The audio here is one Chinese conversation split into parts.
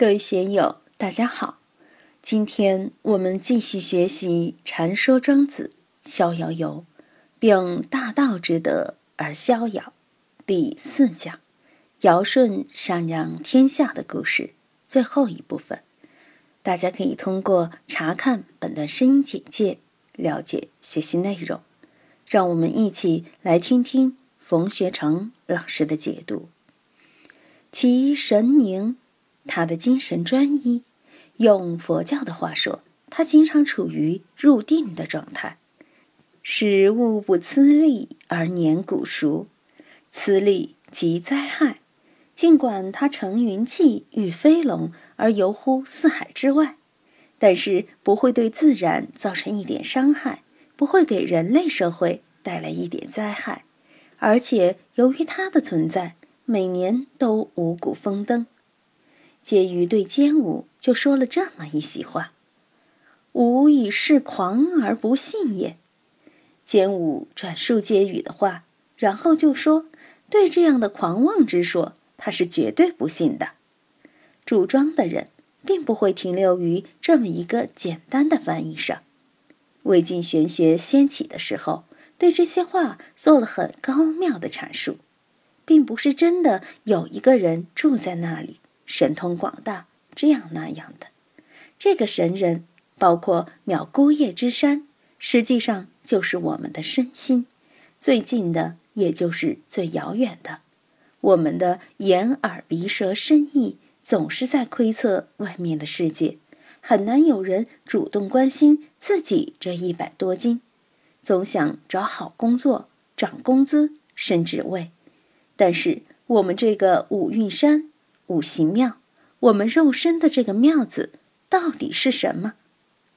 各位学友，大家好！今天我们继续学习《禅说庄子逍遥游》，并大道之德而逍遥第四讲“尧舜禅让天下”的故事最后一部分。大家可以通过查看本段声音简介了解学习内容。让我们一起来听听冯学成老师的解读。其神宁。他的精神专一，用佛教的话说，他经常处于入定的状态，使物不思利而年古熟，此利即灾害。尽管他乘云气与飞龙而游乎四海之外，但是不会对自然造成一点伤害，不会给人类社会带来一点灾害，而且由于他的存在，每年都五谷丰登。介于对坚武就说了这么一席话：“吾以是狂而不信也。”坚武转述介语的话，然后就说：“对这样的狂妄之说，他是绝对不信的。”主庄的人并不会停留于这么一个简单的翻译上。魏晋玄学掀起的时候，对这些话做了很高妙的阐述，并不是真的有一个人住在那里。神通广大，这样那样的，这个神人包括渺孤叶之山，实际上就是我们的身心，最近的也就是最遥远的。我们的眼耳鼻舌身意总是在窥测外面的世界，很难有人主动关心自己这一百多斤，总想找好工作、涨工资、升职位。但是我们这个五蕴山。五行庙，我们肉身的这个庙字到底是什么？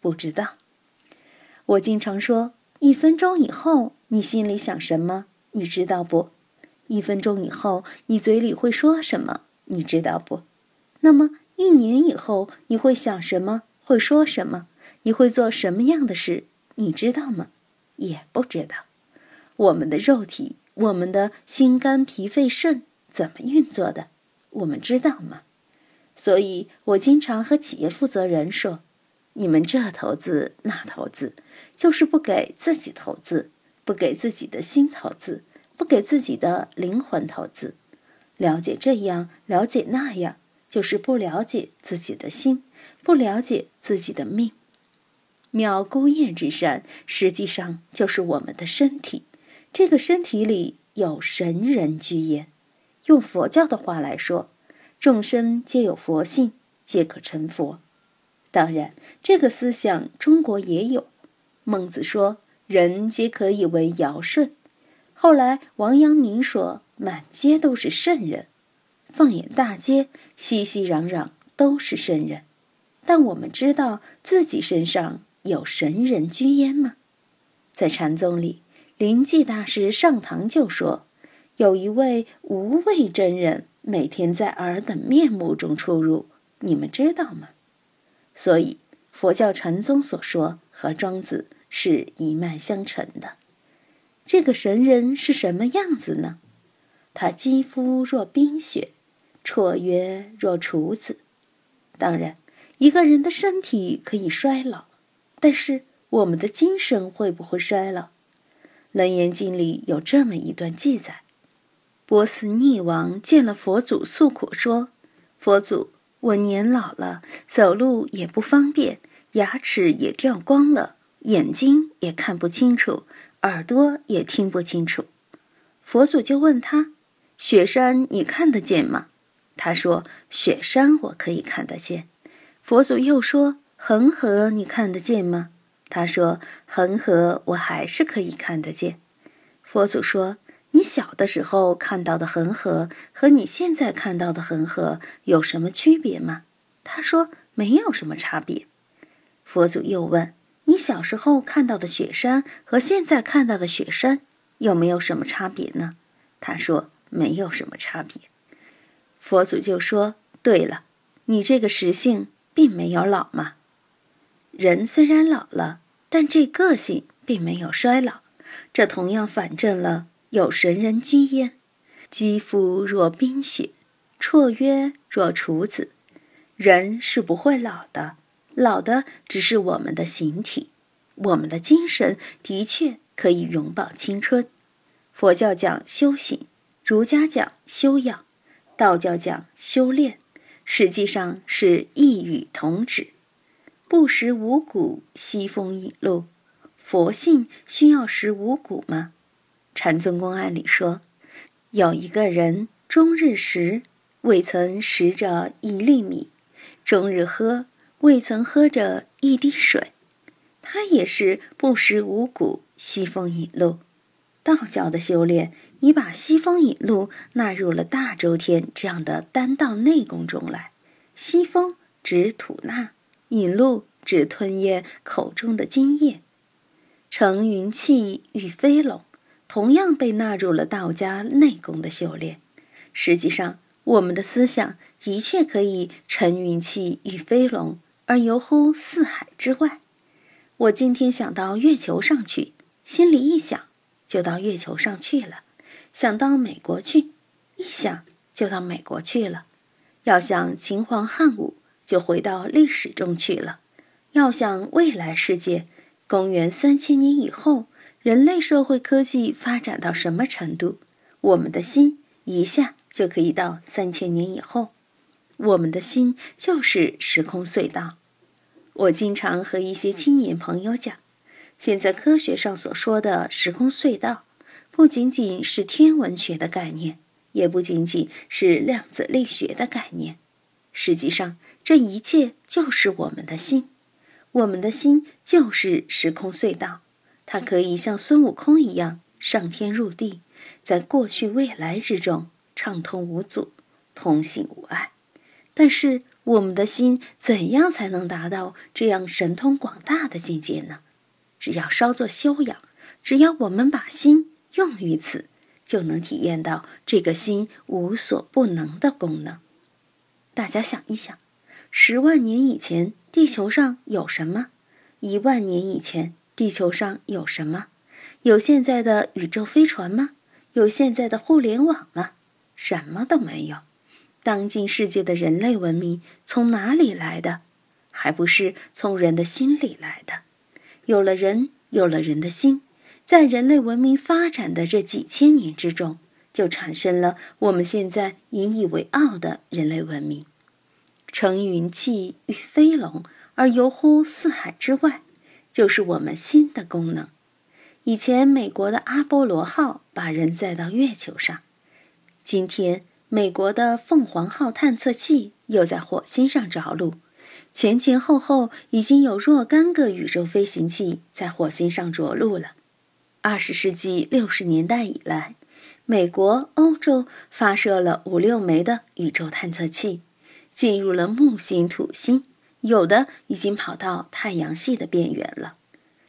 不知道。我经常说，一分钟以后你心里想什么，你知道不？一分钟以后你嘴里会说什么，你知道不？那么一年以后你会想什么，会说什么？你会做什么样的事，你知道吗？也不知道。我们的肉体，我们的心肝脾肺肾怎么运作的？我们知道吗？所以我经常和企业负责人说：“你们这投资那投资，就是不给自己投资，不给自己的心投资，不给自己的灵魂投资。了解这样，了解那样，就是不了解自己的心，不了解自己的命。渺孤雁之山，实际上就是我们的身体。这个身体里有神人居焉。”用佛教的话来说，众生皆有佛性，皆可成佛。当然，这个思想中国也有。孟子说：“人皆可以为尧舜。”后来王阳明说：“满街都是圣人。”放眼大街，熙熙攘攘都是圣人。但我们知道自己身上有神人居焉吗？在禅宗里，灵济大师上堂就说。有一位无畏真人，每天在尔等面目中出入，你们知道吗？所以佛教禅宗所说和庄子是一脉相承的。这个神人是什么样子呢？他肌肤若冰雪，绰约若处子。当然，一个人的身体可以衰老，但是我们的精神会不会衰老？《楞严经》里有这么一段记载。波斯匿王见了佛祖，诉苦说：“佛祖，我年老了，走路也不方便，牙齿也掉光了，眼睛也看不清楚，耳朵也听不清楚。”佛祖就问他：“雪山你看得见吗？”他说：“雪山我可以看得见。”佛祖又说：“恒河你看得见吗？”他说：“恒河我还是可以看得见。”佛祖说。小的时候看到的恒河和你现在看到的恒河有什么区别吗？他说没有什么差别。佛祖又问：你小时候看到的雪山和现在看到的雪山有没有什么差别呢？他说没有什么差别。佛祖就说：对了，你这个实性并没有老嘛。人虽然老了，但这个性并没有衰老，这同样反证了。有神人居焉，肌肤若冰雪，绰约若处子。人是不会老的，老的只是我们的形体，我们的精神的确可以永葆青春。佛教讲修行，儒家讲修养，道教讲修炼，实际上是一语同旨。不食五谷，西风引路。佛性需要食五谷吗？禅宗公案里说，有一个人终日食，未曾食着一粒米。终日喝，未曾喝着一滴水，他也是不食五谷，西风引露。道教的修炼已把西风引路纳入了大周天这样的丹道内功中来。西风指吐纳，引路指吞咽口中的津液。乘云气与飞龙，同样被纳入了道家内功的修炼。实际上，我们的思想。的确可以乘云气与飞龙而游乎四海之外。我今天想到月球上去，心里一想，就到月球上去了；想到美国去，一想就到美国去了。要想秦皇汉武，就回到历史中去了；要想未来世界，公元三千年以后，人类社会科技发展到什么程度，我们的心一下就可以到三千年以后。我们的心就是时空隧道。我经常和一些青年朋友讲，现在科学上所说的时空隧道，不仅仅是天文学的概念，也不仅仅是量子力学的概念。实际上，这一切就是我们的心。我们的心就是时空隧道，它可以像孙悟空一样上天入地，在过去未来之中畅通无阻，通行无碍。但是，我们的心怎样才能达到这样神通广大的境界呢？只要稍作修养，只要我们把心用于此，就能体验到这个心无所不能的功能。大家想一想，十万年以前地球上有什么？一万年以前地球上有什么？有现在的宇宙飞船吗？有现在的互联网吗？什么都没有。当今世界的人类文明从哪里来的？还不是从人的心里来的。有了人，有了人的心，在人类文明发展的这几千年之中，就产生了我们现在引以为傲的人类文明。乘云气与飞龙而游乎四海之外，就是我们心的功能。以前美国的阿波罗号把人载到月球上，今天。美国的凤凰号探测器又在火星上着陆，前前后后已经有若干个宇宙飞行器在火星上着陆了。二十世纪六十年代以来，美国、欧洲发射了五六枚的宇宙探测器，进入了木星、土星，有的已经跑到太阳系的边缘了。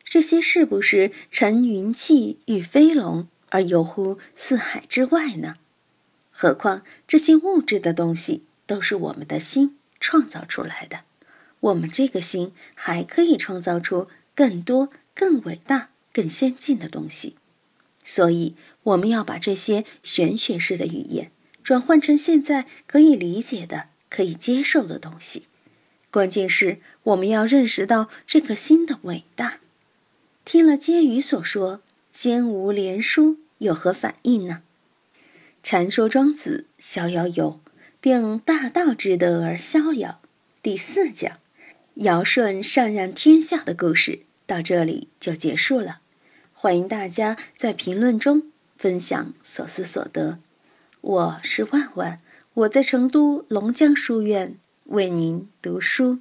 这些是不是乘云气与飞龙而游乎四海之外呢？何况这些物质的东西都是我们的心创造出来的，我们这个心还可以创造出更多、更伟大、更先进的东西。所以，我们要把这些玄学式的语言转换成现在可以理解的、可以接受的东西。关键是我们要认识到这颗心的伟大。听了婕妤所说“仙无连书”，有何反应呢？禅说庄子逍遥游，并大道之德而逍遥。第四讲，尧舜禅让天下的故事到这里就结束了。欢迎大家在评论中分享所思所得。我是万万，我在成都龙江书院为您读书。